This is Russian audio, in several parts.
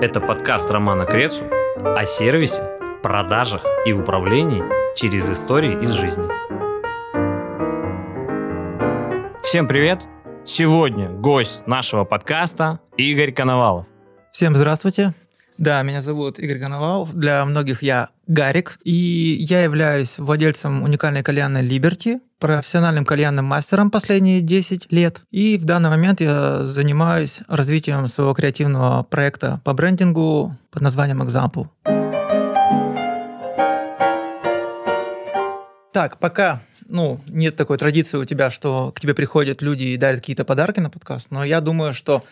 Это подкаст Романа Крецу о сервисе, продажах и управлении через истории из жизни. Всем привет! Сегодня гость нашего подкаста Игорь Коновалов. Всем здравствуйте. Да, меня зовут Игорь Коновалов. Для многих я Гарик. И я являюсь владельцем уникальной кальянной Liberty, профессиональным кальянным мастером последние 10 лет. И в данный момент я занимаюсь развитием своего креативного проекта по брендингу под названием Example. Так, пока ну, нет такой традиции у тебя, что к тебе приходят люди и дарят какие-то подарки на подкаст, но я думаю, что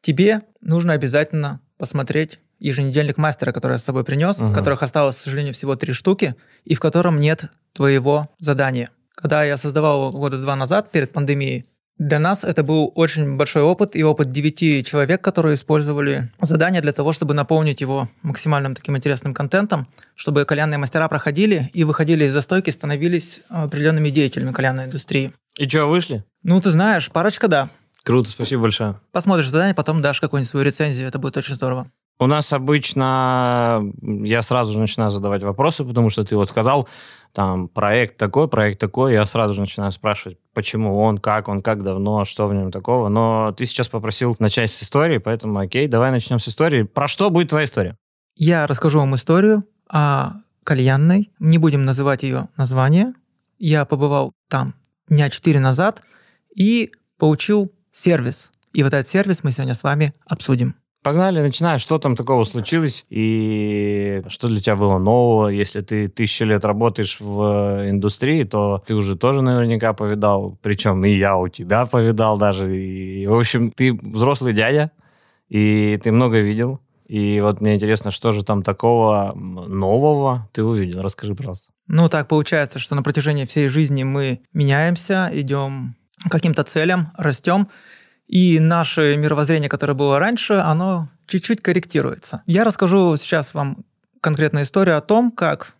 тебе нужно обязательно посмотреть еженедельник мастера, который я с собой принес, угу. которых осталось, к сожалению, всего три штуки, и в котором нет твоего задания. Когда я создавал года два назад, перед пандемией, для нас это был очень большой опыт и опыт девяти человек, которые использовали задание для того, чтобы наполнить его максимальным таким интересным контентом, чтобы кальянные мастера проходили и выходили из застойки, становились определенными деятелями кальянной индустрии. И что, вышли? Ну, ты знаешь, парочка, да. Круто, спасибо большое. Посмотришь задание, потом дашь какую-нибудь свою рецензию, это будет очень здорово. У нас обычно я сразу же начинаю задавать вопросы, потому что ты вот сказал, там, проект такой, проект такой, я сразу же начинаю спрашивать, почему он, как он, как давно, что в нем такого. Но ты сейчас попросил начать с истории, поэтому окей, давай начнем с истории. Про что будет твоя история? Я расскажу вам историю о кальянной. Не будем называть ее название. Я побывал там дня четыре назад и получил сервис. И вот этот сервис мы сегодня с вами обсудим. Погнали, начинаем. Что там такого случилось и что для тебя было нового? Если ты тысячу лет работаешь в индустрии, то ты уже тоже наверняка повидал. Причем и я у тебя повидал даже. И, в общем, ты взрослый дядя, и ты много видел. И вот мне интересно, что же там такого нового ты увидел? Расскажи, пожалуйста. Ну, так получается, что на протяжении всей жизни мы меняемся, идем к каким-то целям, растем. И наше мировоззрение, которое было раньше, оно чуть-чуть корректируется. Я расскажу сейчас вам конкретную историю о том, как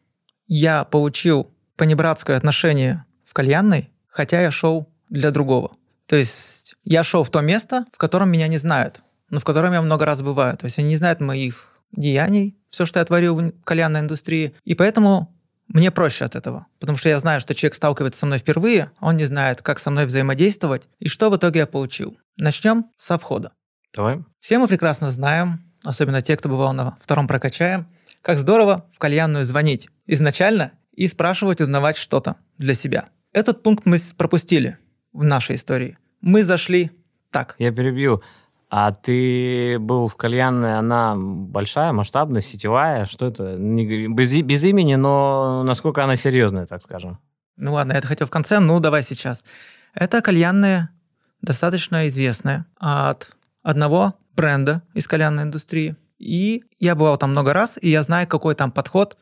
я получил понебратское отношение в кальянной, хотя я шел для другого. То есть я шел в то место, в котором меня не знают, но в котором я много раз бываю. То есть они не знают моих деяний, все, что я творил в кальянной индустрии. И поэтому мне проще от этого, потому что я знаю, что человек сталкивается со мной впервые, он не знает, как со мной взаимодействовать, и что в итоге я получил. Начнем со входа. Давай. Все мы прекрасно знаем, особенно те, кто бывал на втором прокачаем, как здорово в кальянную звонить изначально и спрашивать, узнавать что-то для себя. Этот пункт мы пропустили в нашей истории. Мы зашли так. Я перебью. А ты был в кальянной, она большая, масштабная, сетевая? Что это? Не, без, без имени, но насколько она серьезная, так скажем? Ну ладно, я это хотел в конце, ну давай сейчас. Это кальянная достаточно известная от одного бренда из кальянной индустрии. И я бывал там много раз, и я знаю, какой там подход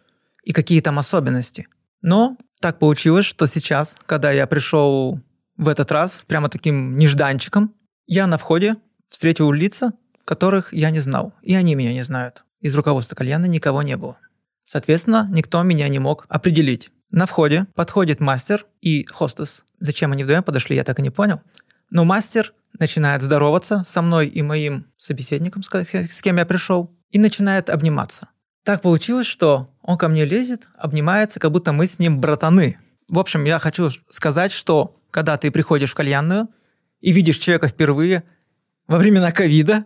и какие там особенности. Но так получилось, что сейчас, когда я пришел в этот раз прямо таким нежданчиком, я на входе встретил лица, которых я не знал, и они меня не знают. Из руководства кальяна никого не было. Соответственно, никто меня не мог определить. На входе подходит мастер и хостес. Зачем они вдвоем подошли, я так и не понял. Но мастер начинает здороваться со мной и моим собеседником, с кем я пришел, и начинает обниматься. Так получилось, что он ко мне лезет, обнимается, как будто мы с ним братаны. В общем, я хочу сказать, что когда ты приходишь в кальянную и видишь человека впервые, во времена ковида.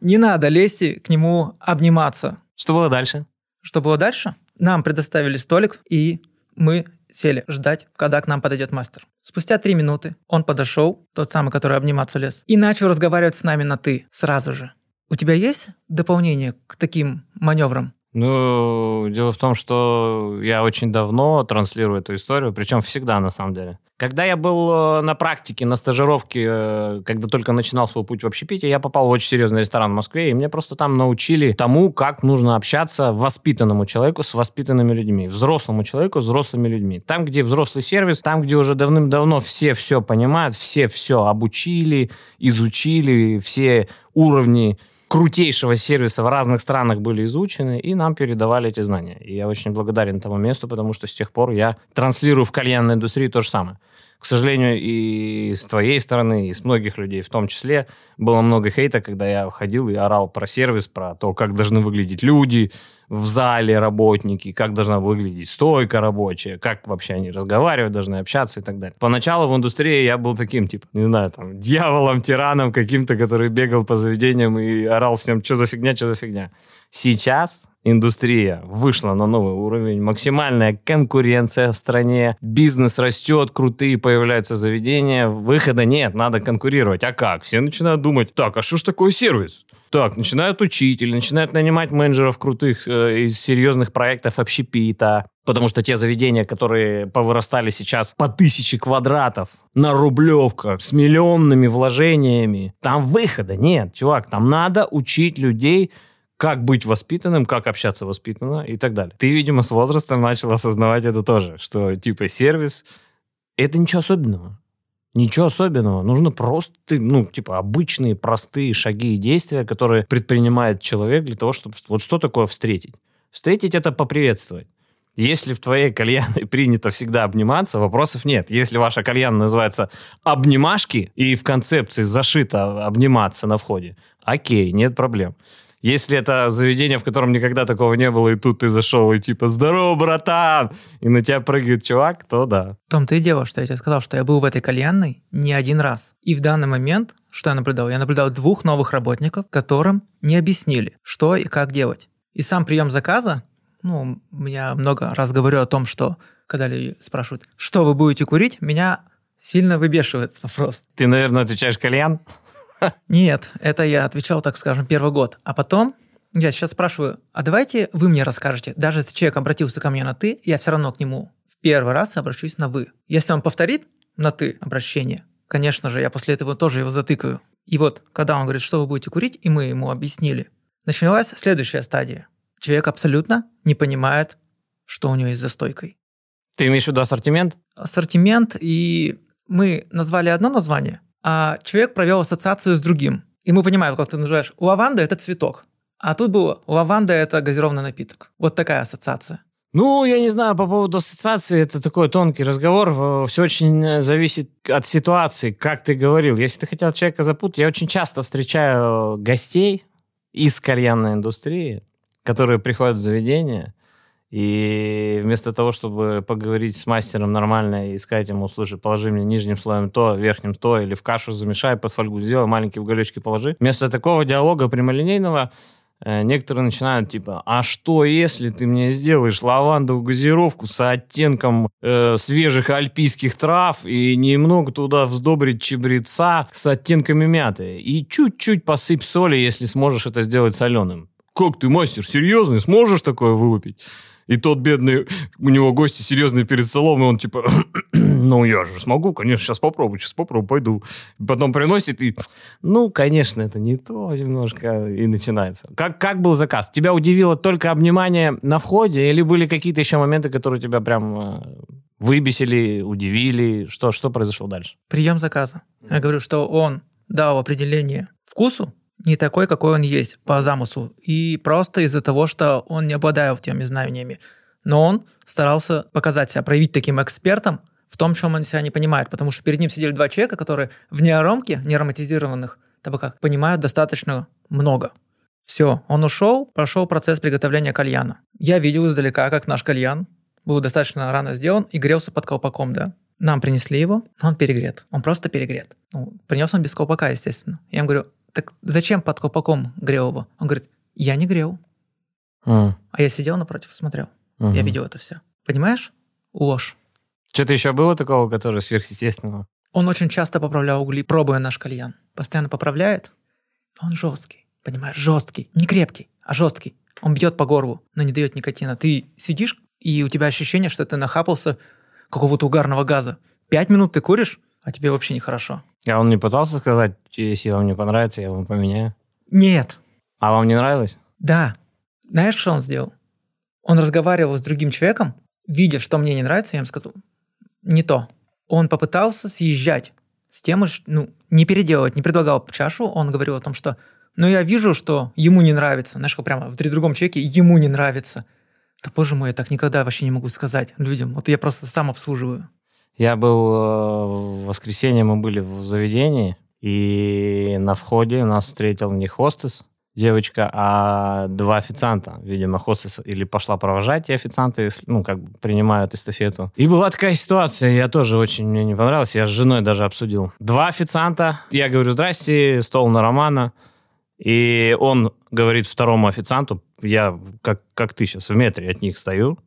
Не надо лезть к нему обниматься. Что было дальше? Что было дальше? Нам предоставили столик, и мы сели ждать, когда к нам подойдет мастер. Спустя три минуты он подошел, тот самый, который обниматься лез, и начал разговаривать с нами на «ты» сразу же. У тебя есть дополнение к таким маневрам? Ну, дело в том, что я очень давно транслирую эту историю, причем всегда на самом деле. Когда я был э, на практике, на стажировке, э, когда только начинал свой путь в общепите, я попал в очень серьезный ресторан в Москве, и мне просто там научили тому, как нужно общаться воспитанному человеку с воспитанными людьми, взрослому человеку с взрослыми людьми. Там, где взрослый сервис, там, где уже давным-давно все все понимают, все все обучили, изучили, все уровни крутейшего сервиса в разных странах были изучены, и нам передавали эти знания. И я очень благодарен тому месту, потому что с тех пор я транслирую в кальянной индустрии то же самое. к сожалению, и с твоей стороны, и с многих людей в том числе, было много хейта, когда я ходил и орал про сервис, про то, как должны выглядеть люди в зале, работники, как должна выглядеть стойка рабочая, как вообще они разговаривать должны, общаться и так далее. Поначалу в индустрии я был таким, типа, не знаю, там, дьяволом, тираном каким-то, который бегал по заведениям и орал всем, что за фигня, что за фигня. Сейчас индустрия вышла на новый уровень, максимальная конкуренция в стране, бизнес растет, крутые появляются заведения, выхода нет, надо конкурировать. А как? Все начинают думать, так, а что ж такое сервис? Так, начинают учить или начинают нанимать менеджеров крутых э, из серьезных проектов общепита, потому что те заведения, которые повырастали сейчас по тысяче квадратов на рублевках с миллионными вложениями, там выхода нет, чувак, там надо учить людей как быть воспитанным, как общаться воспитанно и так далее. Ты, видимо, с возрастом начал осознавать это тоже, что типа сервис — это ничего особенного. Ничего особенного. Нужно просто, ну, типа, обычные, простые шаги и действия, которые предпринимает человек для того, чтобы... Вот что такое встретить? Встретить — это поприветствовать. Если в твоей кальянной принято всегда обниматься, вопросов нет. Если ваша кальяна называется «обнимашки» и в концепции зашито «обниматься» на входе, окей, нет проблем. Если это заведение, в котором никогда такого не было, и тут ты зашел и типа «Здорово, братан!» и на тебя прыгает чувак, то да. В том-то и дело, что я тебе сказал, что я был в этой кальянной не один раз. И в данный момент, что я наблюдал? Я наблюдал двух новых работников, которым не объяснили, что и как делать. И сам прием заказа, ну, я много раз говорю о том, что когда люди спрашивают, что вы будете курить, меня сильно выбешивает вопрос. Ты, наверное, отвечаешь кальян? Нет, это я отвечал, так скажем, первый год. А потом я сейчас спрашиваю, а давайте вы мне расскажете. Даже если человек обратился ко мне на «ты», я все равно к нему в первый раз обращусь на «вы». Если он повторит на «ты» обращение, конечно же, я после этого тоже его затыкаю. И вот, когда он говорит, что вы будете курить, и мы ему объяснили, началась следующая стадия. Человек абсолютно не понимает, что у него есть за стойкой. Ты имеешь в виду ассортимент? Ассортимент, и мы назвали одно название, а человек провел ассоциацию с другим. И мы понимаем, как ты называешь, лаванда – это цветок. А тут было лаванда – это газированный напиток. Вот такая ассоциация. Ну, я не знаю, по поводу ассоциации, это такой тонкий разговор. Все очень э, зависит от ситуации, как ты говорил. Если ты хотел человека запутать, я очень часто встречаю гостей из кальянной индустрии, которые приходят в заведение, и вместо того, чтобы поговорить с мастером нормально и сказать ему, слушай, положи мне нижним слоем то, верхним то, или в кашу замешай, под фольгу сделай, маленькие уголечки положи. Вместо такого диалога прямолинейного э, некоторые начинают типа, а что если ты мне сделаешь лавандовую газировку с оттенком э, свежих альпийских трав и немного туда вздобрить чебреца с оттенками мяты и чуть-чуть посыпь соли, если сможешь это сделать соленым. Как ты, мастер, серьезный, сможешь такое вылупить? И тот бедный, у него гости серьезные перед столом, и он типа, ну, я же смогу, конечно, сейчас попробую, сейчас попробую, пойду. Потом приносит и, ну, конечно, это не то немножко, и начинается. Как, как был заказ? Тебя удивило только обнимание на входе, или были какие-то еще моменты, которые тебя прям э, выбесили, удивили? Что, что произошло дальше? Прием заказа. Я говорю, что он дал определение вкусу, не такой, какой он есть по замыслу. И просто из-за того, что он не обладает теми знаниями. Но он старался показать себя, проявить таким экспертом в том, чем он себя не понимает. Потому что перед ним сидели два человека, которые в неаромке, неароматизированных табаках, понимают достаточно много. Все, он ушел, прошел процесс приготовления кальяна. Я видел издалека, как наш кальян был достаточно рано сделан и грелся под колпаком, да. Нам принесли его, он перегрет. Он просто перегрет. Ну, принес он без колпака, естественно. Я ему говорю, так зачем под колпаком грел его? Он говорит, я не грел. Mm. А я сидел напротив, смотрел. Mm-hmm. Я видел это все. Понимаешь? Ложь. Что-то еще было такого, которое сверхъестественного? Он очень часто поправлял угли, пробуя наш кальян. Постоянно поправляет. Он жесткий, понимаешь, жесткий. Не крепкий, а жесткий. Он бьет по горлу, но не дает никотина. Ты сидишь, и у тебя ощущение, что ты нахапался какого-то угарного газа. Пять минут ты куришь, а тебе вообще нехорошо. А он не пытался сказать, если вам не понравится, я вам поменяю? Нет. А вам не нравилось? Да. Знаешь, что он сделал? Он разговаривал с другим человеком, видя, что мне не нравится, я ему сказал, не то. Он попытался съезжать с темы, ну, не переделывать, не предлагал чашу, он говорил о том, что но «Ну, я вижу, что ему не нравится. Знаешь, как прямо в другом человеке ему не нравится. Да, боже мой, я так никогда вообще не могу сказать людям. Вот я просто сам обслуживаю. Я был э, в воскресенье, мы были в заведении, и на входе нас встретил не хостес, девочка, а два официанта. Видимо, хостес или пошла провожать, и официанты, ну, как бы принимают эстафету. И была такая ситуация, я тоже очень, мне не понравилось, я с женой даже обсудил. Два официанта, я говорю, здрасте, стол на Романа, и он говорит второму официанту, я, как, как ты сейчас, в метре от них стою,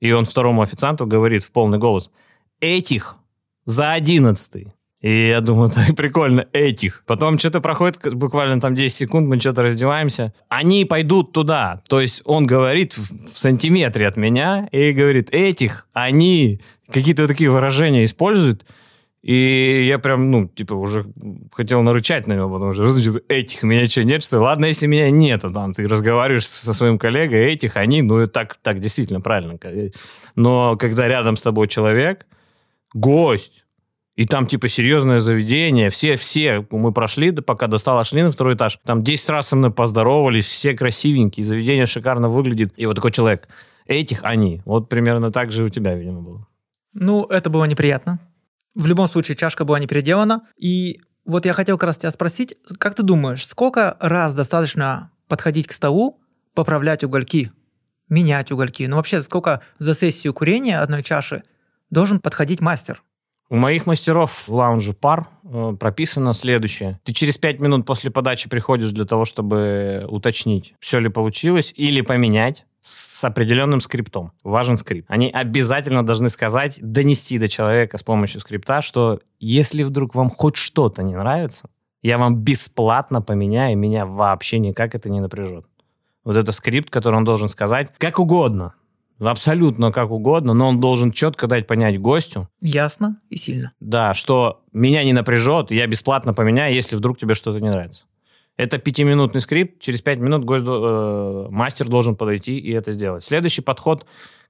и он второму официанту говорит в полный голос, этих за одиннадцатый. И я думаю, так прикольно, этих. Потом что-то проходит буквально там 10 секунд, мы что-то раздеваемся. Они пойдут туда. То есть он говорит в, в сантиметре от меня и говорит, этих, они, какие-то такие выражения используют. И я прям, ну, типа, уже хотел нарычать на него, потому что, значит, этих меня что, нет, что ли? Ладно, если меня нету, там, ты разговариваешь со своим коллегой, этих, они, ну, так, так действительно правильно. Но когда рядом с тобой человек, гость, и там, типа, серьезное заведение. Все-все мы прошли, пока достала шли на второй этаж. Там 10 раз со мной поздоровались, все красивенькие, заведение шикарно выглядит. И вот такой человек. Этих они. Вот примерно так же у тебя, видимо, было. Ну, это было неприятно. В любом случае, чашка была не переделана. И вот я хотел как раз тебя спросить, как ты думаешь, сколько раз достаточно подходить к столу, поправлять угольки, менять угольки? Ну, вообще, сколько за сессию курения одной чаши должен подходить мастер? У моих мастеров в лаунже пар э, прописано следующее. Ты через 5 минут после подачи приходишь для того, чтобы уточнить, все ли получилось, или поменять с определенным скриптом. Важен скрипт. Они обязательно должны сказать, донести до человека с помощью скрипта, что если вдруг вам хоть что-то не нравится, я вам бесплатно поменяю, меня вообще никак это не напряжет. Вот это скрипт, который он должен сказать как угодно абсолютно как угодно, но он должен четко дать понять гостю. Ясно и сильно. Да, что меня не напряжет, я бесплатно поменяю, если вдруг тебе что-то не нравится. Это пятиминутный скрипт, через пять минут гость, э, мастер должен подойти и это сделать. Следующий подход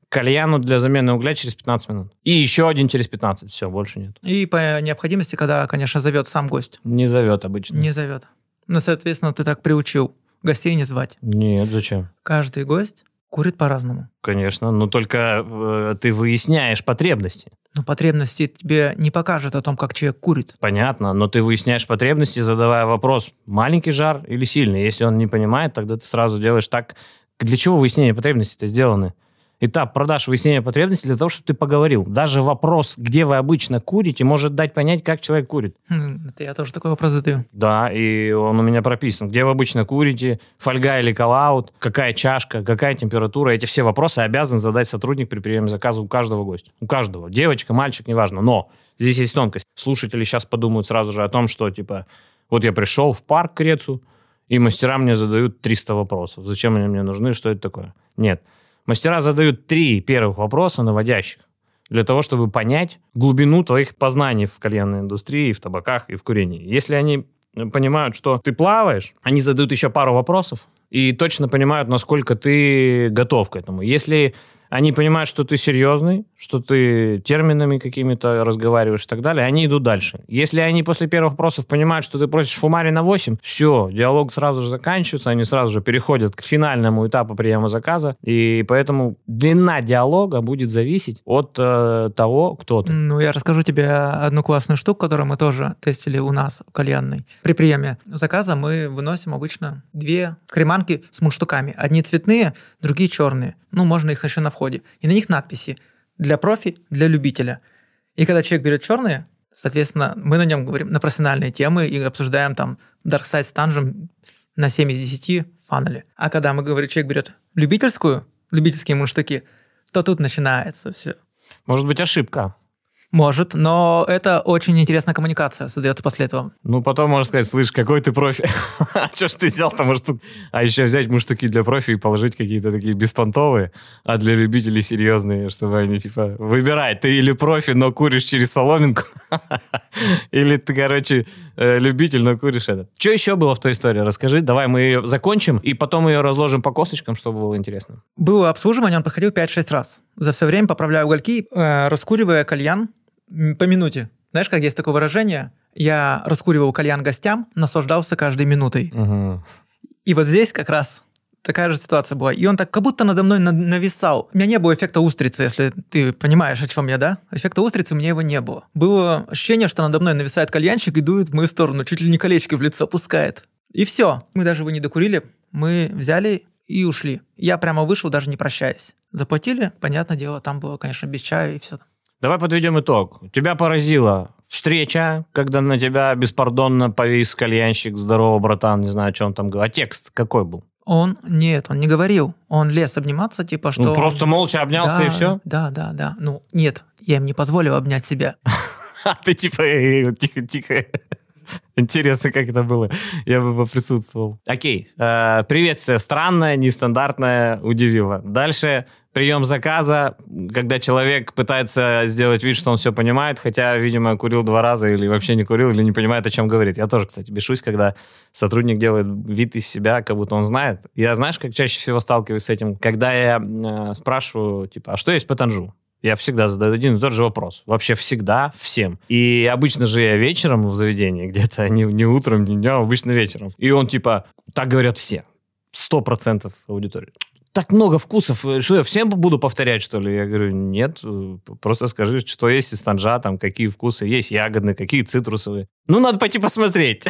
кальяну для замены угля через 15 минут. И еще один через 15. Все, больше нет. И по необходимости, когда, конечно, зовет сам гость. Не зовет обычно. Не зовет. Ну, соответственно, ты так приучил гостей не звать. Нет, зачем? Каждый гость Курит по-разному. Конечно, но только э, ты выясняешь потребности. Но потребности тебе не покажут о том, как человек курит. Понятно, но ты выясняешь потребности, задавая вопрос, маленький жар или сильный. Если он не понимает, тогда ты сразу делаешь так. Для чего выяснение потребностей-то сделаны? Этап продаж выяснения потребностей для того, чтобы ты поговорил. Даже вопрос, где вы обычно курите, может дать понять, как человек курит. Хм, это я тоже такой вопрос задаю. Да, и он у меня прописан. Где вы обычно курите, фольга или коллаут, какая чашка, какая температура. Эти все вопросы обязан задать сотрудник при приеме заказа у каждого гостя. У каждого. Девочка, мальчик, неважно. Но здесь есть тонкость. Слушатели сейчас подумают сразу же о том, что, типа, вот я пришел в парк к Рецу, и мастера мне задают 300 вопросов. Зачем они мне нужны, что это такое? Нет. Мастера задают три первых вопроса наводящих для того, чтобы понять глубину твоих познаний в кальянной индустрии, в табаках и в курении. Если они понимают, что ты плаваешь, они задают еще пару вопросов и точно понимают, насколько ты готов к этому. Если они понимают, что ты серьезный, что ты терминами какими-то разговариваешь и так далее, они идут дальше. Если они после первых вопросов понимают, что ты просишь фумари на 8, все, диалог сразу же заканчивается, они сразу же переходят к финальному этапу приема заказа, и поэтому длина диалога будет зависеть от э, того, кто ты. Ну, я расскажу тебе одну классную штуку, которую мы тоже тестили у нас в кальянной. При приеме заказа мы выносим обычно две креманки с мундштуками. Одни цветные, другие черные. Ну, можно их еще на входе. И на них надписи для профи, для любителя. И когда человек берет черные, соответственно, мы на нем говорим на профессиональные темы и обсуждаем там Dark Side с Танжем на 7 из 10 фанали. А когда мы говорим, человек берет любительскую, любительские мундштуки, то тут начинается все. Может быть, ошибка. Может, но это очень интересная коммуникация создается после этого. Ну, потом можно сказать, слышь, какой ты профи? а что ж ты взял-то, может, тут... А еще взять муштуки для профи и положить какие-то такие беспонтовые, а для любителей серьезные, чтобы они, типа, выбирай, ты или профи, но куришь через соломинку, или ты, короче, э, любитель, но куришь этот. Что еще было в той истории? Расскажи, давай мы ее закончим, и потом ее разложим по косточкам, чтобы было интересно. Было обслуживание, он проходил 5-6 раз. За все время поправляю угольки, э, раскуривая кальян, по минуте. Знаешь, как есть такое выражение? Я раскуривал кальян гостям, наслаждался каждой минутой. Угу. И вот здесь как раз такая же ситуация была. И он так как будто надо мной нависал. У меня не было эффекта устрицы, если ты понимаешь, о чем я, да? Эффекта устрицы у меня его не было. Было ощущение, что надо мной нависает кальянщик и дует в мою сторону, чуть ли не колечки в лицо пускает. И все. Мы даже его не докурили. Мы взяли и ушли. Я прямо вышел, даже не прощаясь. Заплатили, понятное дело, там было, конечно, без чая и все. Давай подведем итог. Тебя поразила встреча, когда на тебя беспардонно повис кальянщик, здорово, братан, не знаю, что он там говорил. А текст какой был? Он, нет, он не говорил. Он лез обниматься, типа, что... Ну, просто молча обнялся да, и все? Да, да, да. Ну, нет, я им не позволил обнять себя. А ты типа, тихо, тихо. Интересно, как это было. Я бы поприсутствовал. Окей. Э, приветствие странное, нестандартное, удивило. Дальше прием заказа, когда человек пытается сделать вид, что он все понимает, хотя, видимо, курил два раза или вообще не курил, или не понимает, о чем говорит. Я тоже, кстати, бешусь, когда сотрудник делает вид из себя, как будто он знает. Я, знаешь, как чаще всего сталкиваюсь с этим? Когда я э, спрашиваю, типа, а что есть по танжу? Я всегда задаю один и тот же вопрос. Вообще всегда, всем. И обычно же я вечером в заведении, где-то не, не утром, не днем, обычно вечером. И он типа, так говорят все. Сто процентов аудитории. Так много вкусов. Что я всем буду повторять, что ли? Я говорю, нет, просто скажи, что есть из танжа, там, какие вкусы есть, ягодные, какие цитрусовые. Ну, надо пойти посмотреть.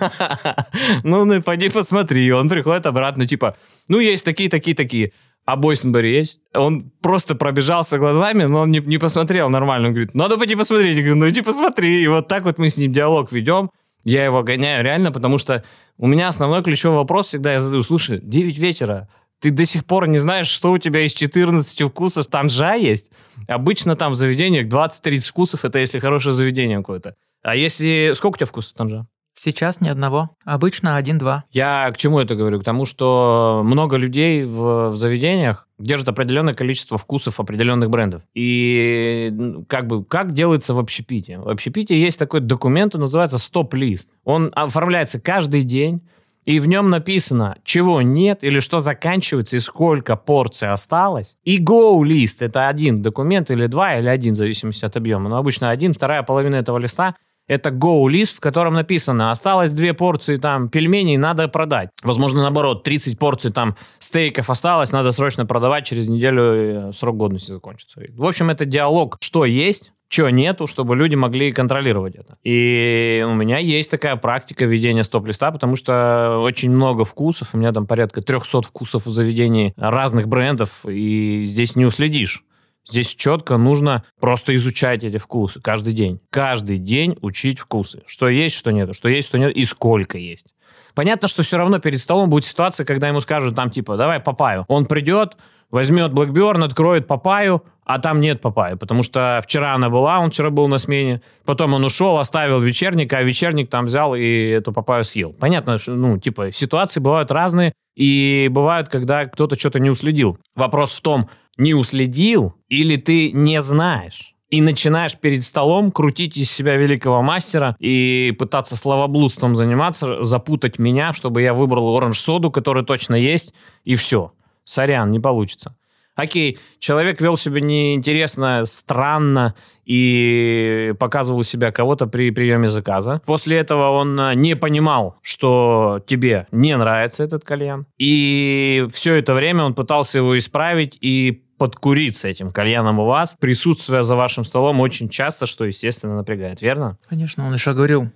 Ну, ну, пойди посмотри. Он приходит обратно, типа, ну, есть такие, такие, такие. А Бойсенбери есть? Он просто пробежался глазами, но он не, не посмотрел нормально. Он говорит, надо пойти посмотреть. Я говорю, ну иди посмотри. И вот так вот мы с ним диалог ведем. Я его гоняю реально, потому что у меня основной ключевой вопрос всегда я задаю. Слушай, 9 вечера, ты до сих пор не знаешь, что у тебя из 14 вкусов танжа есть? Обычно там в заведениях 20-30 вкусов, это если хорошее заведение какое-то. А если... Сколько у тебя вкусов танжа? Сейчас ни одного. Обычно один-два. Я к чему это говорю? К тому, что много людей в, в заведениях держат определенное количество вкусов определенных брендов. И как бы как делается в общепите? В общепите есть такой документ, он называется стоп-лист. Он оформляется каждый день, и в нем написано, чего нет, или что заканчивается, и сколько порций осталось. И go-лист — это один документ, или два, или один, в зависимости от объема. Но обычно один, вторая половина этого листа — это go-лист, в котором написано, осталось две порции там пельменей, надо продать. Возможно, наоборот, 30 порций там стейков осталось, надо срочно продавать, через неделю э, срок годности закончится. В общем, это диалог, что есть, чего нету, чтобы люди могли контролировать это. И у меня есть такая практика ведения стоп-листа, потому что очень много вкусов, у меня там порядка 300 вкусов в заведении разных брендов, и здесь не уследишь. Здесь четко нужно просто изучать эти вкусы каждый день. Каждый день учить вкусы. Что есть, что нет, что есть, что нет и сколько есть. Понятно, что все равно перед столом будет ситуация, когда ему скажут там типа, давай папаю. Он придет, возьмет Blackburn, откроет папаю, а там нет папайи, потому что вчера она была, он вчера был на смене, потом он ушел, оставил вечерник, а вечерник там взял и эту папаю съел. Понятно, что, ну, типа, ситуации бывают разные, и бывают, когда кто-то что-то не уследил. Вопрос в том, не уследил или ты не знаешь и начинаешь перед столом крутить из себя великого мастера и пытаться словоблудством заниматься, запутать меня, чтобы я выбрал оранж-соду, который точно есть, и все. Сорян, не получится. Окей, человек вел себя неинтересно, странно и показывал себя кого-то при приеме заказа. После этого он э, не понимал, что тебе не нравится этот кальян. И все это время он пытался его исправить и подкурить с этим кальяном у вас. Присутствие за вашим столом очень часто, что, естественно, напрягает, верно? Конечно, он еще говорил,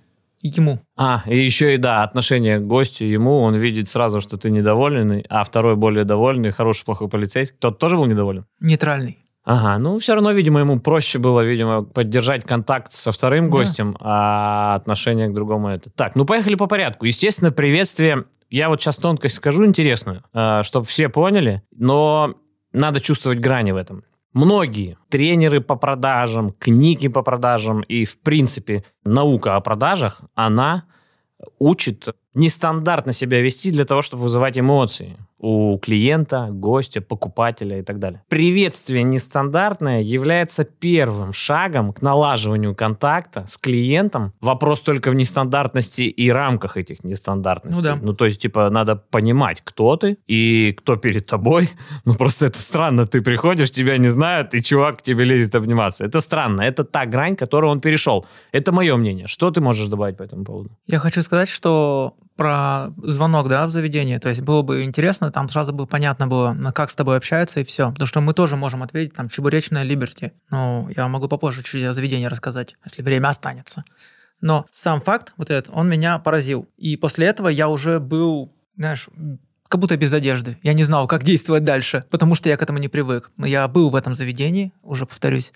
ему. А, и еще и да, отношение к гостю ему, он видит сразу, что ты недовольный, а второй более довольный, хороший, плохой полицейский. Тот тоже был недоволен? Нейтральный. Ага, ну все равно, видимо, ему проще было, видимо, поддержать контакт со вторым да. гостем, а отношение к другому это. Так, ну поехали по порядку. Естественно, приветствие. Я вот сейчас тонкость скажу интересную, а, чтобы все поняли, но надо чувствовать грани в этом многие тренеры по продажам, книги по продажам и, в принципе, наука о продажах, она учит нестандартно себя вести для того, чтобы вызывать эмоции у клиента, гостя, покупателя и так далее. Приветствие нестандартное является первым шагом к налаживанию контакта с клиентом. Вопрос только в нестандартности и рамках этих нестандартностей. Ну, да. ну то есть, типа, надо понимать, кто ты и кто перед тобой. Ну, просто это странно. Ты приходишь, тебя не знают, и чувак к тебе лезет обниматься. Это странно. Это та грань, которую он перешел. Это мое мнение. Что ты можешь добавить по этому поводу? Я хочу сказать, что про звонок, да, в заведение. То есть было бы интересно, там сразу бы понятно было, как с тобой общаются и все. Потому что мы тоже можем ответить, там, чебуречная Либерти. Ну, я могу попозже чуть о заведении рассказать, если время останется. Но сам факт вот этот, он меня поразил. И после этого я уже был, знаешь, как будто без одежды. Я не знал, как действовать дальше, потому что я к этому не привык. Я был в этом заведении, уже повторюсь,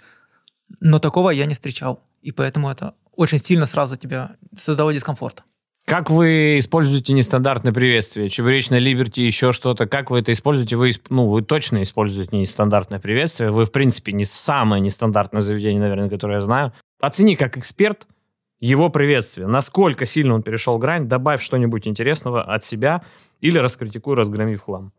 но такого я не встречал. И поэтому это очень сильно сразу тебя создало дискомфорт. Как вы используете нестандартное приветствие? Чебуречное Либерти, еще что-то. Как вы это используете? Вы, ну, вы точно используете нестандартное приветствие. Вы, в принципе, не самое нестандартное заведение, наверное, которое я знаю. Оцени как эксперт его приветствие. Насколько сильно он перешел грань. Добавь что-нибудь интересного от себя или раскритикуй, разгроми в хлам.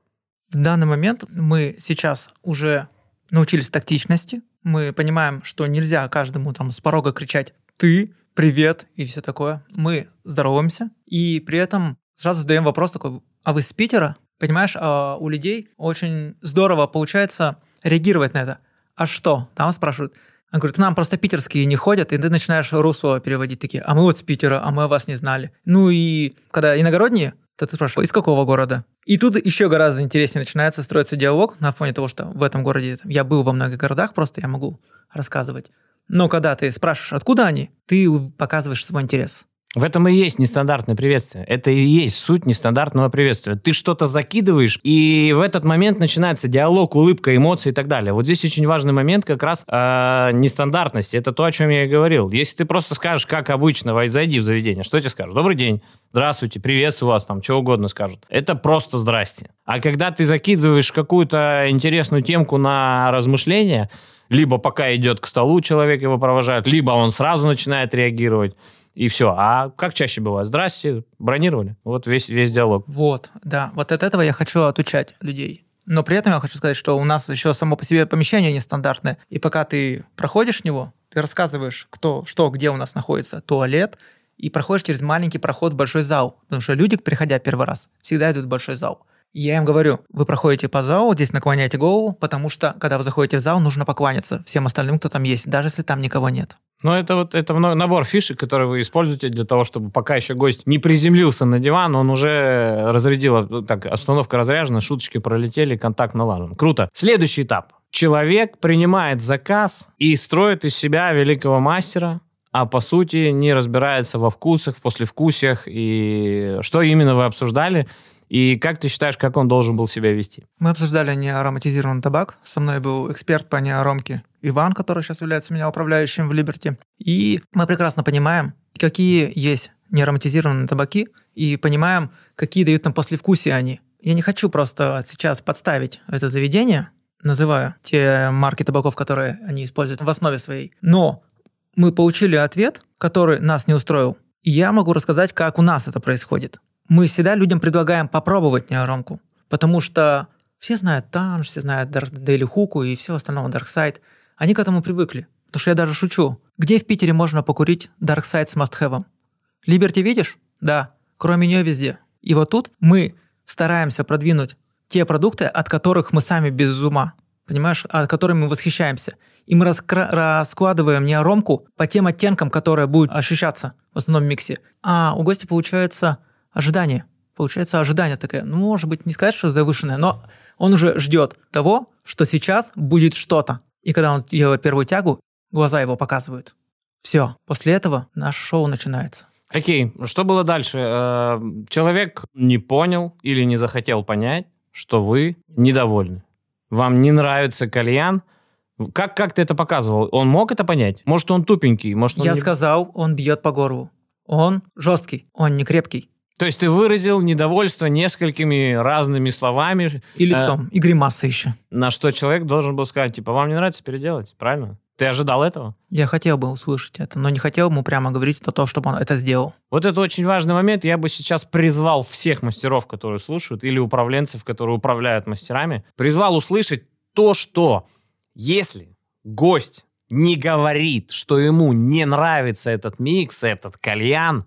В данный момент мы сейчас уже научились тактичности. Мы понимаем, что нельзя каждому там с порога кричать «ты», привет и все такое. Мы здороваемся, и при этом сразу задаем вопрос такой, а вы с Питера? Понимаешь, а у людей очень здорово получается реагировать на это. А что? Там спрашивают. Он говорит, к нам просто питерские не ходят, и ты начинаешь русло переводить такие, а мы вот с Питера, а мы о вас не знали. Ну и когда иногородние, то ты спрашиваешь, из какого города? И тут еще гораздо интереснее начинается строиться диалог на фоне того, что в этом городе я был во многих городах, просто я могу рассказывать. Но когда ты спрашиваешь, откуда они, ты показываешь свой интерес. В этом и есть нестандартное приветствие. Это и есть суть нестандартного приветствия. Ты что-то закидываешь, и в этот момент начинается диалог, улыбка, эмоции и так далее. Вот здесь очень важный момент как раз э, нестандартности. Это то, о чем я и говорил. Если ты просто скажешь, как обычно, зайди в заведение, что тебе скажут? Добрый день, здравствуйте, приветствую вас, там, что угодно скажут. Это просто здрасте. А когда ты закидываешь какую-то интересную темку на размышления, либо пока идет к столу, человек его провожает, либо он сразу начинает реагировать, и все. А как чаще бывает? Здрасте, бронировали. Вот весь, весь диалог. Вот, да. Вот от этого я хочу отучать людей. Но при этом я хочу сказать, что у нас еще само по себе помещение нестандартное. И пока ты проходишь него, ты рассказываешь, кто, что, где у нас находится туалет, и проходишь через маленький проход в большой зал. Потому что люди, приходя первый раз, всегда идут в большой зал. Я им говорю, вы проходите по залу, здесь наклоняете голову, потому что, когда вы заходите в зал, нужно покланяться всем остальным, кто там есть, даже если там никого нет. Ну, это вот это набор фишек, которые вы используете для того, чтобы пока еще гость не приземлился на диван, он уже разрядил, ну, так, обстановка разряжена, шуточки пролетели, контакт налажен. Круто. Следующий этап. Человек принимает заказ и строит из себя великого мастера, а по сути не разбирается во вкусах, в послевкусиях и что именно вы обсуждали. И как ты считаешь, как он должен был себя вести? Мы обсуждали неароматизированный табак. Со мной был эксперт по неаромке Иван, который сейчас является меня управляющим в Либерти. И мы прекрасно понимаем, какие есть неароматизированные табаки, и понимаем, какие дают нам послевкусие они. Я не хочу просто сейчас подставить это заведение, называя те марки табаков, которые они используют в основе своей. Но мы получили ответ, который нас не устроил. И я могу рассказать, как у нас это происходит мы всегда людям предлагаем попробовать неоромку, потому что все знают Танж, все знают Дейли Хуку и все остальное Darkside. Они к этому привыкли. Потому что я даже шучу. Где в Питере можно покурить Darkside с мастхэвом? Либерти видишь? Да. Кроме нее везде. И вот тут мы стараемся продвинуть те продукты, от которых мы сами без ума. Понимаешь? От которых мы восхищаемся. И мы раскра- раскладываем неоромку по тем оттенкам, которые будут ощущаться в основном миксе. А у гостя получается ожидание. Получается ожидание такое, ну, может быть, не сказать, что завышенное, но он уже ждет того, что сейчас будет что-то. И когда он делает первую тягу, глаза его показывают. Все, после этого наше шоу начинается. Окей, что было дальше? Э, человек не понял или не захотел понять, что вы недовольны. Вам не нравится кальян. Как, как ты это показывал? Он мог это понять? Может, он тупенький? Может, он Я не... сказал, он бьет по горлу. Он жесткий, он не крепкий. То есть ты выразил недовольство несколькими разными словами. И лицом, э, и гримасой еще. На что человек должен был сказать, типа, вам не нравится переделать, правильно? Ты ожидал этого? Я хотел бы услышать это, но не хотел ему прямо говорить о том, чтобы он это сделал. Вот это очень важный момент. Я бы сейчас призвал всех мастеров, которые слушают, или управленцев, которые управляют мастерами, призвал услышать то, что если гость не говорит, что ему не нравится этот микс, этот кальян,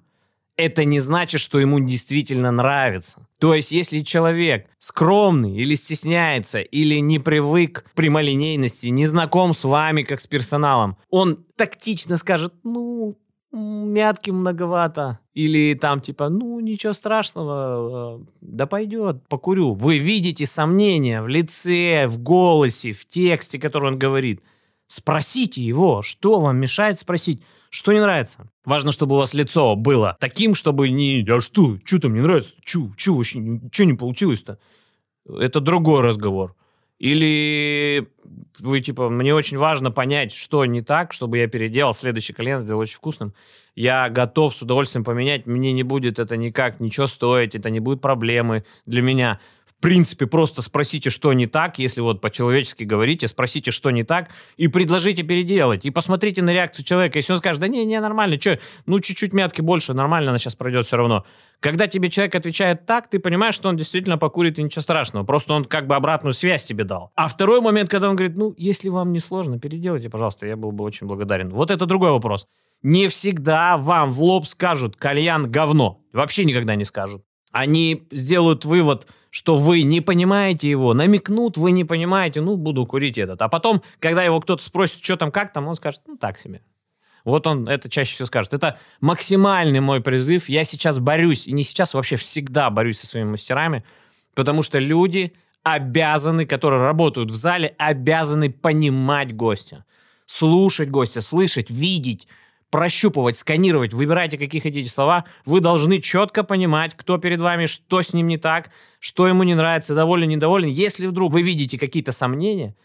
это не значит, что ему действительно нравится. То есть, если человек скромный или стесняется, или не привык к прямолинейности, не знаком с вами как с персоналом, он тактично скажет, ну, мятки многовато. или там типа, ну, ничего страшного, э, да пойдет, покурю. Вы видите сомнения в лице, в голосе, в тексте, который он говорит. Спросите его, что вам мешает спросить, что не нравится. Важно, чтобы у вас лицо было таким, чтобы не, а что, что там не нравится, что, что вообще, ничего не получилось-то. Это другой разговор. Или вы типа, мне очень важно понять, что не так, чтобы я переделал следующий колен, сделал очень вкусным я готов с удовольствием поменять, мне не будет это никак ничего стоить, это не будет проблемы для меня. Принципе, просто спросите, что не так, если вот по-человечески говорите, спросите, что не так, и предложите переделать. И посмотрите на реакцию человека. Если он скажет, да не, не, нормально, что, ну чуть-чуть мятки больше, нормально, она сейчас пройдет все равно. Когда тебе человек отвечает так, ты понимаешь, что он действительно покурит и ничего страшного. Просто он как бы обратную связь тебе дал. А второй момент, когда он говорит, ну, если вам не сложно, переделайте, пожалуйста, я был бы очень благодарен. Вот это другой вопрос не всегда вам в лоб скажут «кальян говно». Вообще никогда не скажут. Они сделают вывод, что вы не понимаете его, намекнут, вы не понимаете, ну, буду курить этот. А потом, когда его кто-то спросит, что там, как там, он скажет, ну, так себе. Вот он это чаще всего скажет. Это максимальный мой призыв. Я сейчас борюсь, и не сейчас, вообще всегда борюсь со своими мастерами, потому что люди обязаны, которые работают в зале, обязаны понимать гостя, слушать гостя, слышать, видеть, прощупывать, сканировать, выбирайте, какие хотите слова, вы должны четко понимать, кто перед вами, что с ним не так, что ему не нравится, доволен, недоволен. Если вдруг вы видите какие-то сомнения,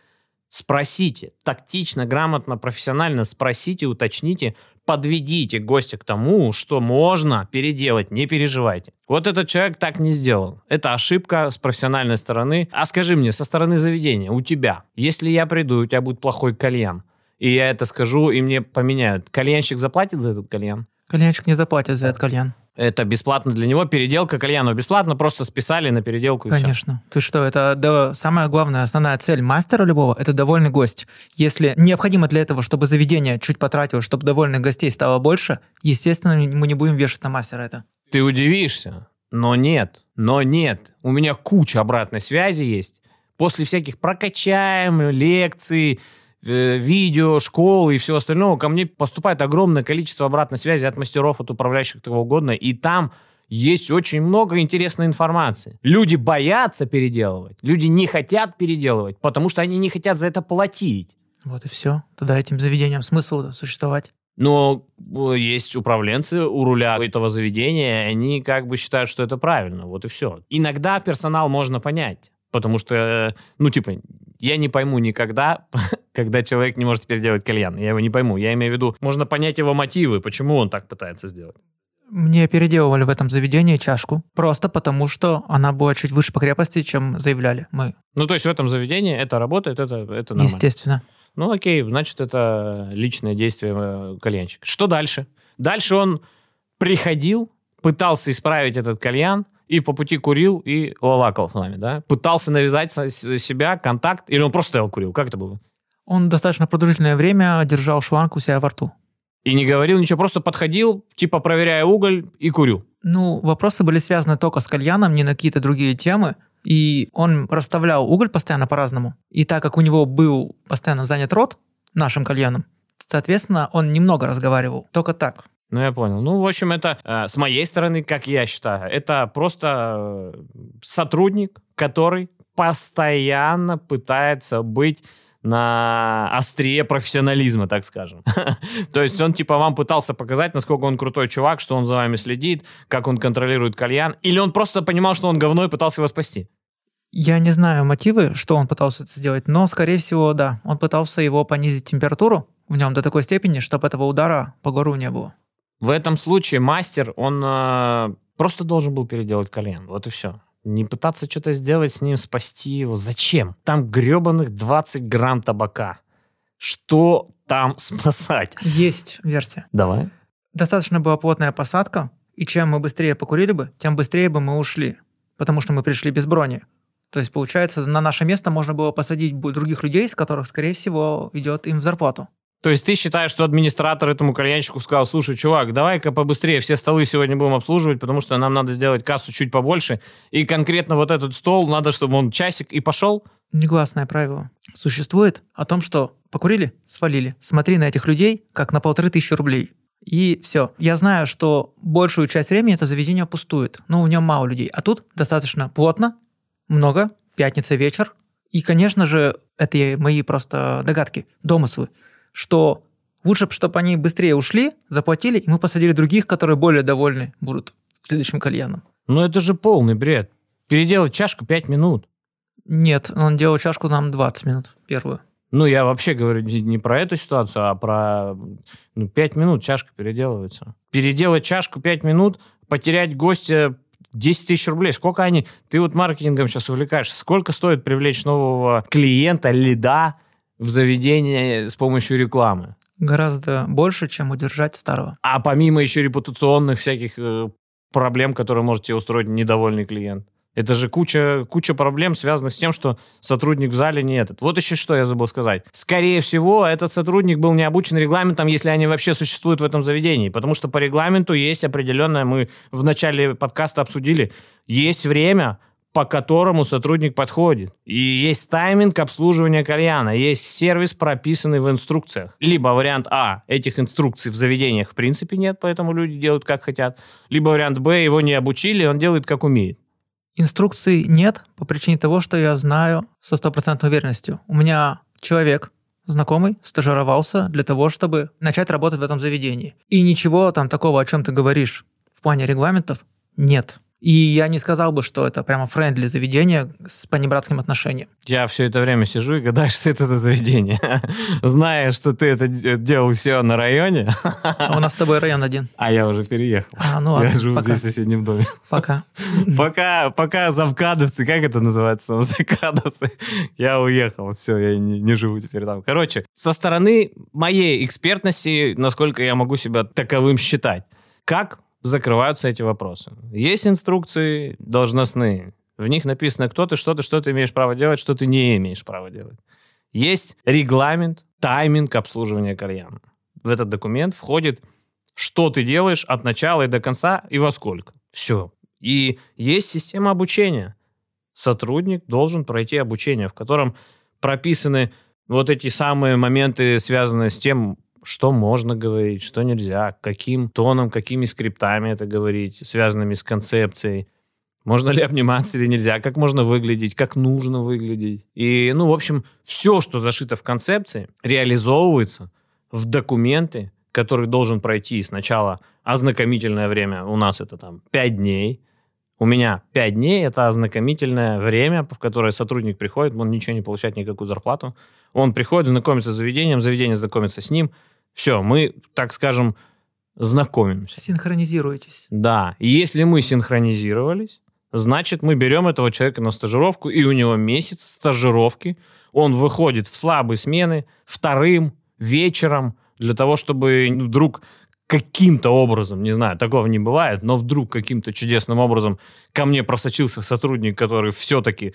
спросите, тактично, грамотно, профессионально спросите, уточните, подведите гостя к тому, что можно переделать, не переживайте. Вот этот человек так не сделал. Это ошибка с профессиональной стороны. А скажи мне, со стороны заведения, у тебя, если я приду, у тебя будет плохой кальян, и я это скажу, и мне поменяют. Кальянщик заплатит за этот кальян? Кальянщик не заплатит за этот кальян. Это бесплатно для него, переделка кальянов бесплатно, просто списали на переделку. Конечно. Ты что, это да, самая главная, основная цель мастера любого – это довольный гость. Если необходимо для этого, чтобы заведение чуть потратило, чтобы довольных гостей стало больше, естественно, мы не будем вешать на мастера это. Ты удивишься, но нет, но нет. У меня куча обратной связи есть. После всяких прокачаем, лекций, видео, школы и всего остального, ко мне поступает огромное количество обратной связи от мастеров, от управляющих того угодно, и там есть очень много интересной информации. Люди боятся переделывать, люди не хотят переделывать, потому что они не хотят за это платить. Вот и все. Тогда этим заведением смысл существовать. Но э, есть управленцы у руля этого заведения, они как бы считают, что это правильно. Вот и все. Иногда персонал можно понять. Потому что, э, ну, типа, я не пойму никогда, когда человек не может переделать кальян. Я его не пойму. Я имею в виду, можно понять его мотивы, почему он так пытается сделать. Мне переделывали в этом заведении чашку, просто потому что она была чуть выше по крепости, чем заявляли мы. Ну, то есть в этом заведении это работает, это, это нормально? Естественно. Ну, окей, значит, это личное действие э, кальянщика. Что дальше? Дальше он приходил, пытался исправить этот кальян, и по пути курил и лалакал с вами, да? Пытался навязать себя контакт, или он просто стоял курил? Как это было? Он достаточно продолжительное время держал шланг у себя во рту. И не говорил ничего, просто подходил, типа проверяя уголь и курю. Ну, вопросы были связаны только с кальяном, не на какие-то другие темы. И он расставлял уголь постоянно по-разному. И так как у него был постоянно занят рот нашим кальяном, соответственно, он немного разговаривал. Только так. Ну, я понял. Ну, в общем, это э, с моей стороны, как я считаю, это просто э, сотрудник, который постоянно пытается быть на острие профессионализма, так скажем. То есть он типа вам пытался показать, насколько он крутой чувак, что он за вами следит, как он контролирует кальян, или он просто понимал, что он говно и пытался его спасти? Я не знаю мотивы, что он пытался это сделать, но, скорее всего, да, он пытался его понизить температуру в нем до такой степени, чтобы этого удара по гору не было. В этом случае мастер, он э, просто должен был переделать колен. Вот и все. Не пытаться что-то сделать с ним, спасти его. Зачем? Там гребаных 20 грамм табака. Что там спасать? Есть версия. Давай. Достаточно была плотная посадка, и чем мы быстрее покурили бы, тем быстрее бы мы ушли, потому что мы пришли без брони. То есть, получается, на наше место можно было посадить других людей, с которых, скорее всего, идет им в зарплату. То есть ты считаешь, что администратор этому кальянщику сказал, слушай, чувак, давай-ка побыстрее все столы сегодня будем обслуживать, потому что нам надо сделать кассу чуть побольше, и конкретно вот этот стол надо, чтобы он часик и пошел? Негласное правило существует о том, что покурили, свалили. Смотри на этих людей, как на полторы тысячи рублей. и все. Я знаю, что большую часть времени это заведение пустует, но в нем мало людей. А тут достаточно плотно, много, пятница вечер. И, конечно же, это мои просто догадки, домыслы, что лучше, чтобы они быстрее ушли, заплатили, и мы посадили других, которые более довольны будут следующим кальяном. Ну это же полный бред. Переделать чашку 5 минут. Нет, он делал чашку нам 20 минут, первую. Ну, я вообще говорю не про эту ситуацию, а про ну, 5 минут чашка переделывается. Переделать чашку 5 минут, потерять гостя 10 тысяч рублей. Сколько они... Ты вот маркетингом сейчас увлекаешься. Сколько стоит привлечь нового клиента, лида в заведение с помощью рекламы? Гораздо больше, чем удержать старого. А помимо еще репутационных всяких э, проблем, которые может тебе устроить недовольный клиент. Это же куча, куча проблем, связанных с тем, что сотрудник в зале не этот. Вот еще что я забыл сказать. Скорее всего, этот сотрудник был не обучен регламентом, если они вообще существуют в этом заведении. Потому что по регламенту есть определенное, мы в начале подкаста обсудили, есть время, по которому сотрудник подходит. И есть тайминг обслуживания кальяна, есть сервис, прописанный в инструкциях. Либо вариант А, этих инструкций в заведениях в принципе нет, поэтому люди делают как хотят. Либо вариант Б, его не обучили, он делает как умеет. Инструкций нет по причине того, что я знаю со стопроцентной уверенностью. У меня человек, знакомый, стажировался для того, чтобы начать работать в этом заведении. И ничего там такого, о чем ты говоришь в плане регламентов, нет. И я не сказал бы, что это прямо френдли заведение с понебратским отношением. Я все это время сижу и гадаю, что это за заведение. Зная, что ты это делал все на районе. А у нас с тобой район один. А я уже переехал. А, ну ладно, Я живу пока. здесь в соседнем доме. Пока. Пока, пока завкадовцы, как это называется там, закадовцы, я уехал, все, я не, не живу теперь там. Короче, со стороны моей экспертности, насколько я могу себя таковым считать, как закрываются эти вопросы? Есть инструкции должностные, в них написано, кто ты, что ты, что ты имеешь право делать, что ты не имеешь права делать. Есть регламент, тайминг обслуживания кальяна. В этот документ входит, что ты делаешь от начала и до конца и во сколько. Все. И есть система обучения. Сотрудник должен пройти обучение, в котором прописаны вот эти самые моменты, связанные с тем, что можно говорить, что нельзя, каким тоном, какими скриптами это говорить, связанными с концепцией. Можно ли обниматься или нельзя, как можно выглядеть, как нужно выглядеть. И, ну, в общем, все, что зашито в концепции, реализовывается в документы, который должен пройти сначала ознакомительное время, у нас это там 5 дней, у меня 5 дней, это ознакомительное время, в которое сотрудник приходит, он ничего не получает, никакую зарплату. Он приходит, знакомится с заведением, заведение знакомится с ним. Все, мы, так скажем, знакомимся. Синхронизируйтесь. Да, и если мы синхронизировались, значит, мы берем этого человека на стажировку, и у него месяц стажировки. Он выходит в слабые смены вторым вечером для того, чтобы вдруг каким-то образом, не знаю, такого не бывает, но вдруг каким-то чудесным образом ко мне просочился сотрудник, который все-таки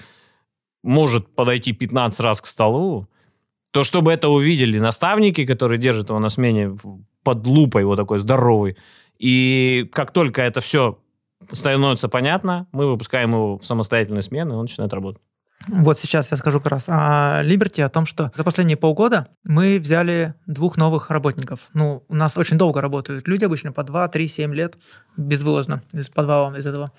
может подойти 15 раз к столу, то чтобы это увидели наставники, которые держат его на смене под лупой вот такой здоровый, и как только это все становится понятно, мы выпускаем его в самостоятельные смены, и он начинает работать. Вот сейчас я скажу как раз о Liberty, о том, что за последние полгода мы взяли двух новых работников. Ну, у нас очень долго работают люди, обычно по 2, 3, 7 лет безвылазно, из подвала из этого.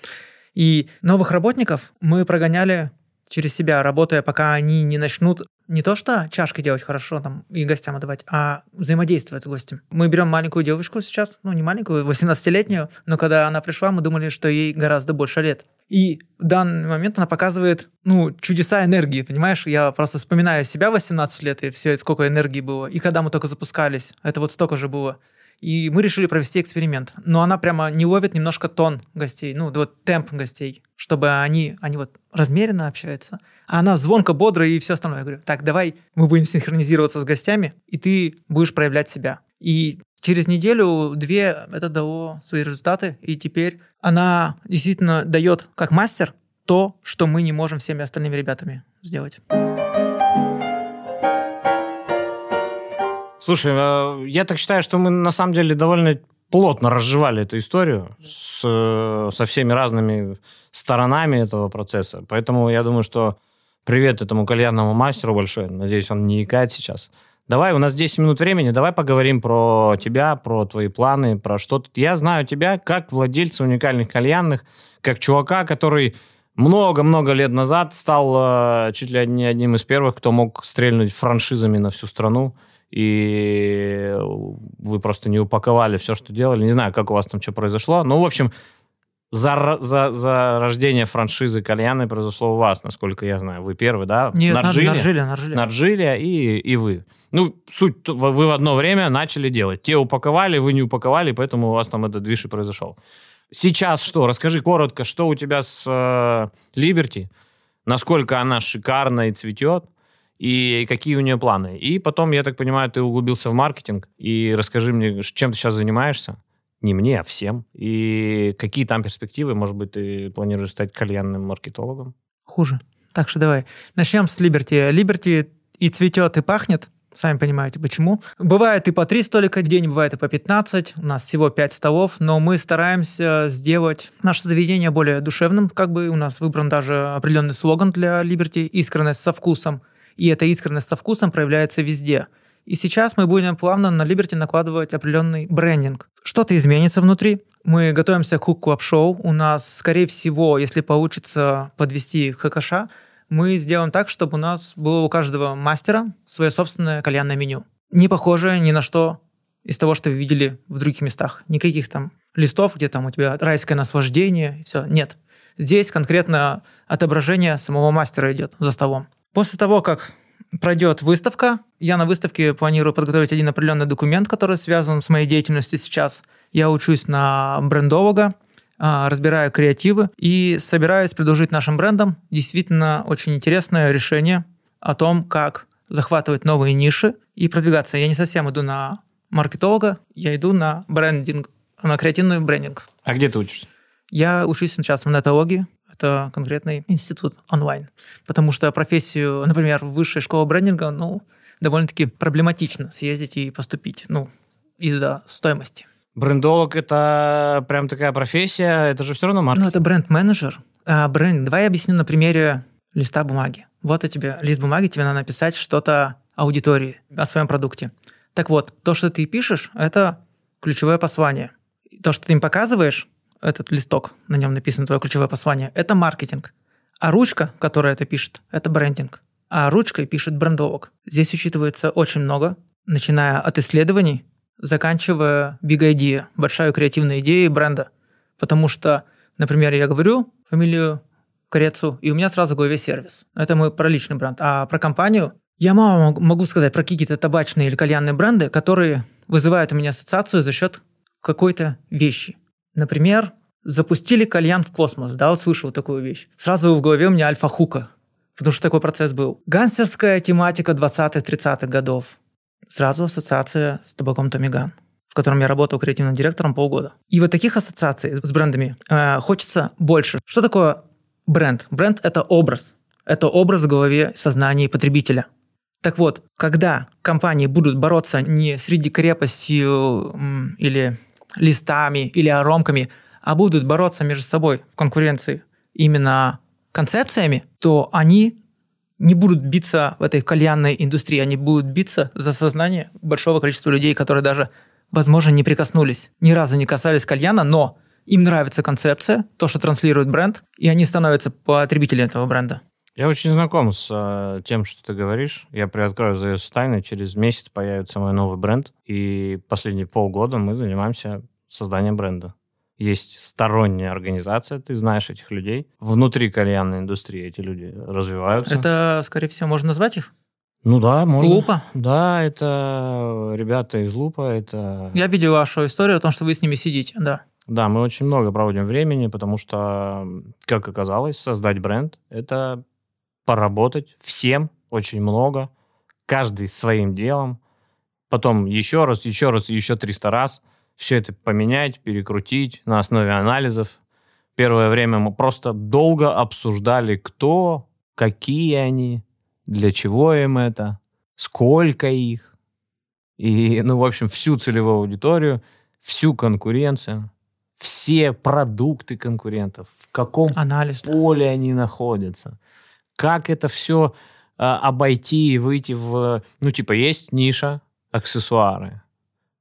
И новых работников мы прогоняли через себя, работая, пока они не начнут не то что чашки делать хорошо там и гостям отдавать, а взаимодействовать с гостем. Мы берем маленькую девушку сейчас, ну не маленькую, 18-летнюю, но когда она пришла, мы думали, что ей гораздо больше лет. И в данный момент она показывает, ну, чудеса энергии, понимаешь? Я просто вспоминаю себя 18 лет, и все, сколько энергии было. И когда мы только запускались, это вот столько же было. И мы решили провести эксперимент. Но она прямо не ловит немножко тон гостей, ну, вот темп гостей, чтобы они, они вот размеренно общаются. А она звонко, бодро и все остальное. Я говорю, так, давай мы будем синхронизироваться с гостями, и ты будешь проявлять себя. И через неделю-две это дало свои результаты, и теперь она действительно дает как мастер то, что мы не можем всеми остальными ребятами сделать. Слушай, э, я так считаю, что мы на самом деле довольно плотно разжевали эту историю с, э, со всеми разными сторонами этого процесса. Поэтому я думаю, что привет этому кальянному мастеру большой. Надеюсь, он не икает сейчас. Давай, у нас 10 минут времени, давай поговорим про тебя, про твои планы, про что то Я знаю тебя как владельца уникальных кальянных, как чувака, который много-много лет назад стал э, чуть ли не одним из первых, кто мог стрельнуть франшизами на всю страну, и вы просто не упаковали все, что делали. Не знаю, как у вас там что произошло. Ну, в общем, за, за, за рождение франшизы кальяны произошло у вас, насколько я знаю. Вы первый, да? Нет, Нарджили, Нарджили, Нарджили. Нарджили и, и вы. Ну, суть, вы в одно время начали делать. Те упаковали, вы не упаковали, поэтому у вас там этот движ и произошел. Сейчас что? Расскажи коротко, что у тебя с Либерти, э, насколько она шикарна и цветет, и какие у нее планы. И потом, я так понимаю, ты углубился в маркетинг, и расскажи мне, чем ты сейчас занимаешься, не мне, а всем. И какие там перспективы? Может быть, ты планируешь стать кальянным маркетологом? Хуже. Так что давай. Начнем с Liberty. Liberty и цветет, и пахнет. Сами понимаете, почему. Бывает и по три столика в день, бывает и по 15. У нас всего 5 столов, но мы стараемся сделать наше заведение более душевным. Как бы у нас выбран даже определенный слоган для Liberty «Искренность со вкусом». И эта искренность со вкусом проявляется везде – и сейчас мы будем плавно на Liberty накладывать определенный брендинг. Что-то изменится внутри. Мы готовимся к хук шоу У нас, скорее всего, если получится подвести ХКШ, мы сделаем так, чтобы у нас было у каждого мастера свое собственное кальянное меню. Не похожее ни на что из того, что вы видели в других местах. Никаких там листов, где там у тебя райское наслаждение, все. Нет. Здесь конкретно отображение самого мастера идет за столом. После того, как пройдет выставка. Я на выставке планирую подготовить один определенный документ, который связан с моей деятельностью сейчас. Я учусь на брендолога, а, разбираю креативы и собираюсь предложить нашим брендам действительно очень интересное решение о том, как захватывать новые ниши и продвигаться. Я не совсем иду на маркетолога, я иду на брендинг, на креативный брендинг. А где ты учишься? Я учусь сейчас в нетологии, это конкретный институт онлайн. Потому что профессию, например, высшая школа брендинга, ну, довольно-таки проблематично съездить и поступить, ну, из-за стоимости. Брендолог – это прям такая профессия, это же все равно маркетинг. Ну, это бренд-менеджер. А, бренд. Давай я объясню на примере листа бумаги. Вот у тебя лист бумаги, тебе надо написать что-то аудитории о своем продукте. Так вот, то, что ты пишешь, это ключевое послание. То, что ты им показываешь, этот листок, на нем написано твое ключевое послание, это маркетинг. А ручка, которая это пишет, это брендинг. А ручкой пишет брендовок. Здесь учитывается очень много, начиная от исследований, заканчивая big idea, большая креативная идея бренда. Потому что, например, я говорю фамилию Корецу, и у меня сразу в голове сервис. Это мой про личный бренд. А про компанию я мало могу сказать про какие-то табачные или кальянные бренды, которые вызывают у меня ассоциацию за счет какой-то вещи. Например, запустили кальян в космос, да, вот слышал такую вещь. Сразу в голове у меня альфа-хука, потому что такой процесс был. Гангстерская тематика 20-30-х годов. Сразу ассоциация с табаком Томиган в котором я работал креативным директором полгода. И вот таких ассоциаций с брендами э, хочется больше. Что такое бренд? Бренд – это образ. Это образ в голове сознания потребителя. Так вот, когда компании будут бороться не среди крепостью или листами или аромками, а будут бороться между собой в конкуренции именно концепциями, то они не будут биться в этой кальянной индустрии, они будут биться за сознание большого количества людей, которые даже, возможно, не прикоснулись, ни разу не касались кальяна, но им нравится концепция, то, что транслирует бренд, и они становятся потребителями этого бренда. Я очень знаком с э, тем, что ты говоришь. Я приоткрою завесу тайны. Через месяц появится мой новый бренд. И последние полгода мы занимаемся созданием бренда. Есть сторонняя организация, ты знаешь этих людей. Внутри кальянной индустрии эти люди развиваются. Это, скорее всего, можно назвать их? Ну да, можно. Лупа? Да, это ребята из Лупа, это... Я видел вашу историю о том, что вы с ними сидите, да. Да, мы очень много проводим времени, потому что, как оказалось, создать бренд – это поработать всем очень много, каждый своим делом, потом еще раз, еще раз, еще 300 раз все это поменять, перекрутить на основе анализов. Первое время мы просто долго обсуждали, кто, какие они, для чего им это, сколько их. И, ну, в общем, всю целевую аудиторию, всю конкуренцию, все продукты конкурентов, в каком Анализ. поле они находятся, как это все обойти и выйти в... Ну, типа, есть ниша, аксессуары.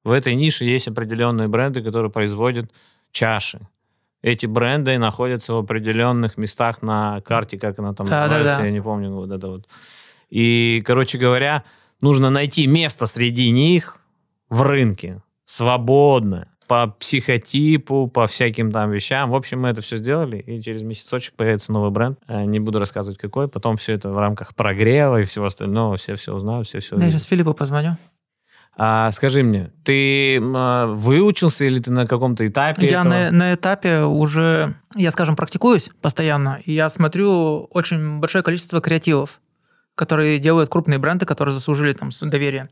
В этой нише есть определенные бренды, которые производят чаши. Эти бренды находятся в определенных местах на карте, как она там Да, да, называется, да. я не помню вот это вот. И, короче говоря, нужно найти место среди них в рынке, свободное, по психотипу, по всяким там вещам. В общем, мы это все сделали, и через месяцочек появится новый бренд. Э, Не буду рассказывать, какой. Потом все это в рамках прогрева и всего остального. Все все узнают, все все Я сейчас Филиппу позвоню. а скажи мне, ты а, выучился или ты на каком-то этапе? Я этого? на, на этапе уже, я, скажем, практикуюсь постоянно, и я смотрю очень большое количество креативов, которые делают крупные бренды, которые заслужили там доверие.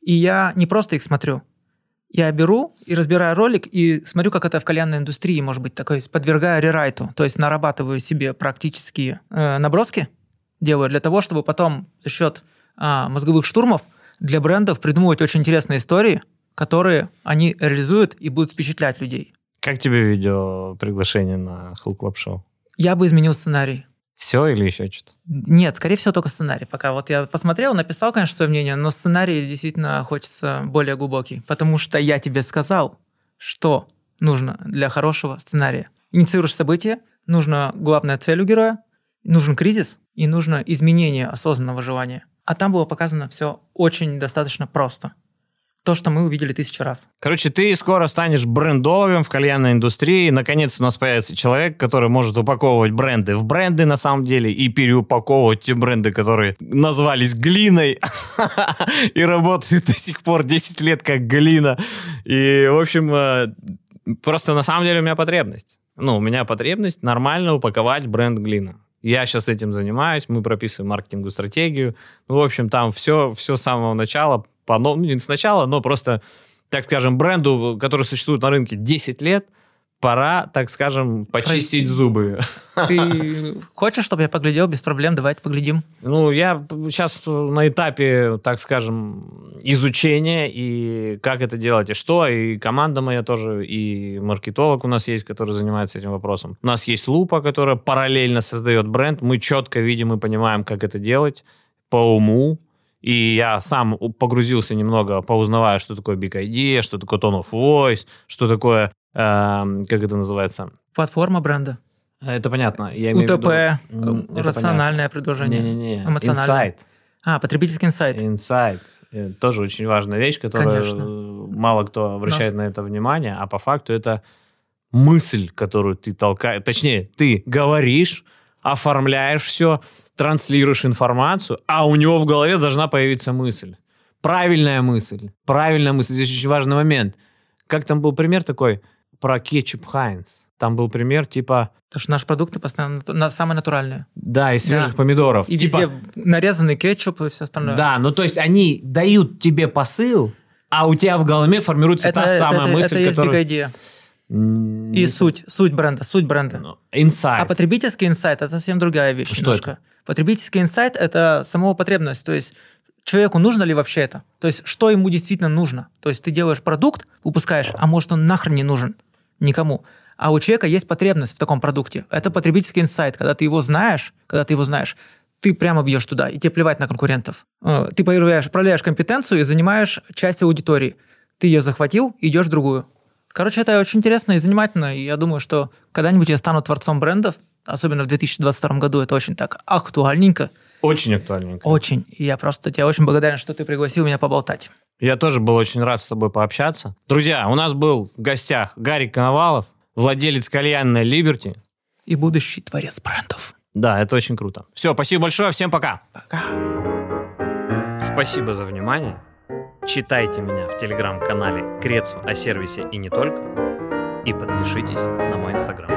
И я не просто их смотрю, я беру и разбираю ролик и смотрю, как это в кальянной индустрии может быть, такой, подвергаю рерайту, то есть нарабатываю себе практические э, наброски, делаю для того, чтобы потом за счет а, мозговых штурмов для брендов придумывать очень интересные истории, которые они реализуют и будут впечатлять людей. Как тебе видео приглашение на Хук Шоу? Я бы изменил сценарий. Все или еще что-то? Нет, скорее всего, только сценарий. Пока вот я посмотрел, написал, конечно, свое мнение, но сценарий действительно хочется более глубокий, потому что я тебе сказал, что нужно для хорошего сценария. Инициируешь событие, нужна главная цель у героя, нужен кризис и нужно изменение осознанного желания. А там было показано все очень достаточно просто. То, что мы увидели тысячу раз. Короче, ты скоро станешь брендовым в кальянной индустрии. Наконец у нас появится человек, который может упаковывать бренды в бренды на самом деле и переупаковывать те бренды, которые назвались глиной и работают до сих пор 10 лет как глина. И, в общем, э, просто на самом деле у меня потребность. Ну, у меня потребность нормально упаковать бренд глина. Я сейчас этим занимаюсь, мы прописываем маркетинговую стратегию. Ну, в общем, там все, все с самого начала, по, ну, не сначала, но просто, так скажем, бренду, который существует на рынке 10 лет, пора, так скажем, почистить Пройти. зубы. Ты хочешь, чтобы я поглядел без проблем? Давайте поглядим. Ну, я сейчас на этапе, так скажем, изучения и как это делать и что. И команда моя тоже, и маркетолог у нас есть, который занимается этим вопросом. У нас есть Лупа, которая параллельно создает бренд. Мы четко видим и понимаем, как это делать по уму. И я сам погрузился немного, поузнавая, что такое Big Idea, что такое Tone of Voice, что такое, эм, как это называется? Платформа бренда. Это понятно. Я УТП, виду- э, рациональное предложение. Не-не-не. Инсайт. А, потребительский инсайт. Инсайт. Э, Тоже очень важная вещь, которая Конечно. э, мало кто обращает Нас- на это внимание, а по факту это мысль, которую ты толкаешь, точнее, ты говоришь, оформляешь все, транслируешь информацию, а у него в голове должна появиться мысль. Правильная мысль. Правильная мысль. Здесь очень важный момент. Как там был пример такой про кетчуп Хайнс? Там был пример типа, Потому что наши продукты постоянно на- самые натуральные. да, из свежих Да. помидоров. И Типа, везде нарезанный кетчуп и все остальное. Да, ну то есть они дают тебе посыл, а у тебя в голове формируется Это, та это, самая это, мысль, это есть idea. М, И суть, суть бренда, суть бренда. Инсайт. А потребительский инсайт это совсем другая вещь Что немножко. Потребительский инсайт это самого потребность, то есть человеку нужно ли вообще это? То есть что ему действительно нужно? То есть ты делаешь продукт, выпускаешь, а может он нахрен не нужен никому. А у человека есть потребность в таком продукте. Это потребительский инсайт. Когда ты его знаешь, когда ты его знаешь, ты прямо бьешь туда, и тебе плевать на конкурентов. Э, Ты проявляешь, проявляешь компетенцию и занимаешь часть аудитории. Ты ее захватил, идешь в другую. Короче, это очень интересно и занимательно. И я думаю, что когда-нибудь я стану творцом брендов, особенно в 2022 году, это очень так актуальненько. Очень актуальненько. Очень. И я просто тебе очень благодарен, что ты пригласил меня поболтать. Я тоже был очень рад с тобой пообщаться. Друзья, у нас был в гостях Гарик Коновалов, владелец кальянной Либерти. И будущий творец брендов. Да, это очень круто. Все, спасибо большое, всем пока. Пока. Спасибо за внимание. Читайте меня в телеграм-канале Крецу о сервисе и не только. И подпишитесь на мой инстаграм.